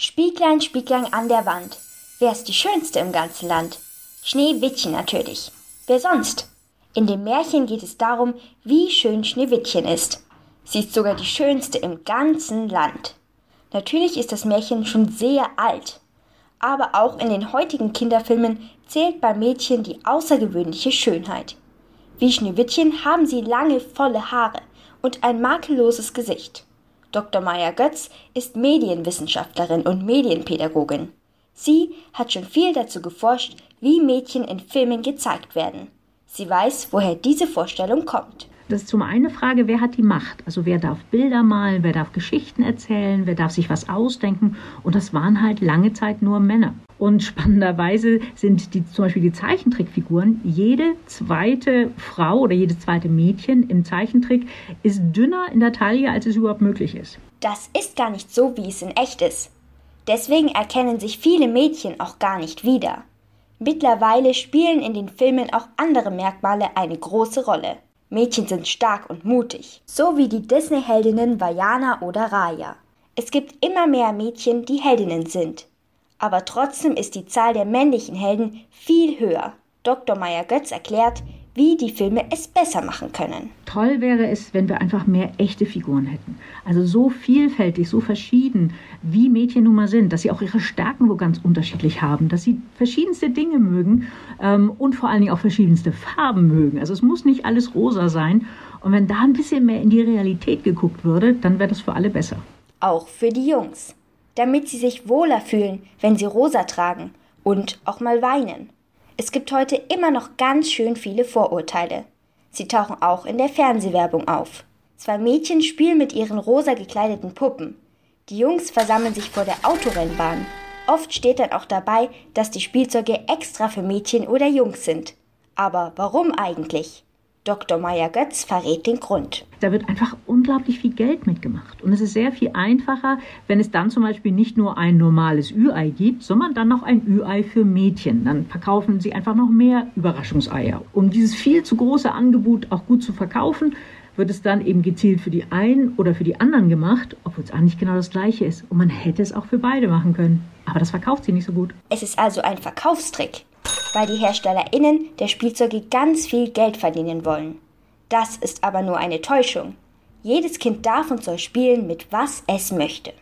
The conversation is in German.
Spieglein, Spieglein an der Wand. Wer ist die Schönste im ganzen Land? Schneewittchen natürlich. Wer sonst? In dem Märchen geht es darum, wie schön Schneewittchen ist. Sie ist sogar die schönste im ganzen Land. Natürlich ist das Märchen schon sehr alt. Aber auch in den heutigen Kinderfilmen zählt bei Mädchen die außergewöhnliche Schönheit. Wie Schneewittchen haben sie lange, volle Haare und ein makelloses Gesicht. Dr. Maya Götz ist Medienwissenschaftlerin und Medienpädagogin. Sie hat schon viel dazu geforscht, wie Mädchen in Filmen gezeigt werden. Sie weiß, woher diese Vorstellung kommt. Das ist zum einen eine Frage, wer hat die Macht? Also wer darf Bilder malen, wer darf Geschichten erzählen, wer darf sich was ausdenken? Und das waren halt lange Zeit nur Männer. Und spannenderweise sind die, zum Beispiel die Zeichentrickfiguren, jede zweite Frau oder jedes zweite Mädchen im Zeichentrick ist dünner in der Taille, als es überhaupt möglich ist. Das ist gar nicht so, wie es in echt ist. Deswegen erkennen sich viele Mädchen auch gar nicht wieder. Mittlerweile spielen in den Filmen auch andere Merkmale eine große Rolle. Mädchen sind stark und mutig, so wie die Disney-Heldinnen Vajana oder Raya. Es gibt immer mehr Mädchen, die Heldinnen sind. Aber trotzdem ist die Zahl der männlichen Helden viel höher. Dr. Meyer Götz erklärt, wie die Filme es besser machen können. Toll wäre es, wenn wir einfach mehr echte Figuren hätten. Also so vielfältig, so verschieden, wie Mädchen nun mal sind, dass sie auch ihre Stärken wo ganz unterschiedlich haben, dass sie verschiedenste Dinge mögen ähm, und vor allen Dingen auch verschiedenste Farben mögen. Also es muss nicht alles rosa sein. Und wenn da ein bisschen mehr in die Realität geguckt würde, dann wäre das für alle besser. Auch für die Jungs. Damit sie sich wohler fühlen, wenn sie rosa tragen und auch mal weinen. Es gibt heute immer noch ganz schön viele Vorurteile. Sie tauchen auch in der Fernsehwerbung auf. Zwei Mädchen spielen mit ihren rosa gekleideten Puppen. Die Jungs versammeln sich vor der Autorennbahn. Oft steht dann auch dabei, dass die Spielzeuge extra für Mädchen oder Jungs sind. Aber warum eigentlich? Dr. Maya Götz verrät den Grund. Da wird einfach unglaublich viel Geld mitgemacht. Und es ist sehr viel einfacher, wenn es dann zum Beispiel nicht nur ein normales Ü-Ei gibt, sondern dann noch ein Ü-Ei für Mädchen. Dann verkaufen sie einfach noch mehr Überraschungseier. Um dieses viel zu große Angebot auch gut zu verkaufen, wird es dann eben gezielt für die einen oder für die anderen gemacht, obwohl es eigentlich genau das gleiche ist. Und man hätte es auch für beide machen können. Aber das verkauft sie nicht so gut. Es ist also ein Verkaufstrick weil die HerstellerInnen der Spielzeuge ganz viel Geld verdienen wollen. Das ist aber nur eine Täuschung. Jedes Kind darf und soll spielen, mit was es möchte.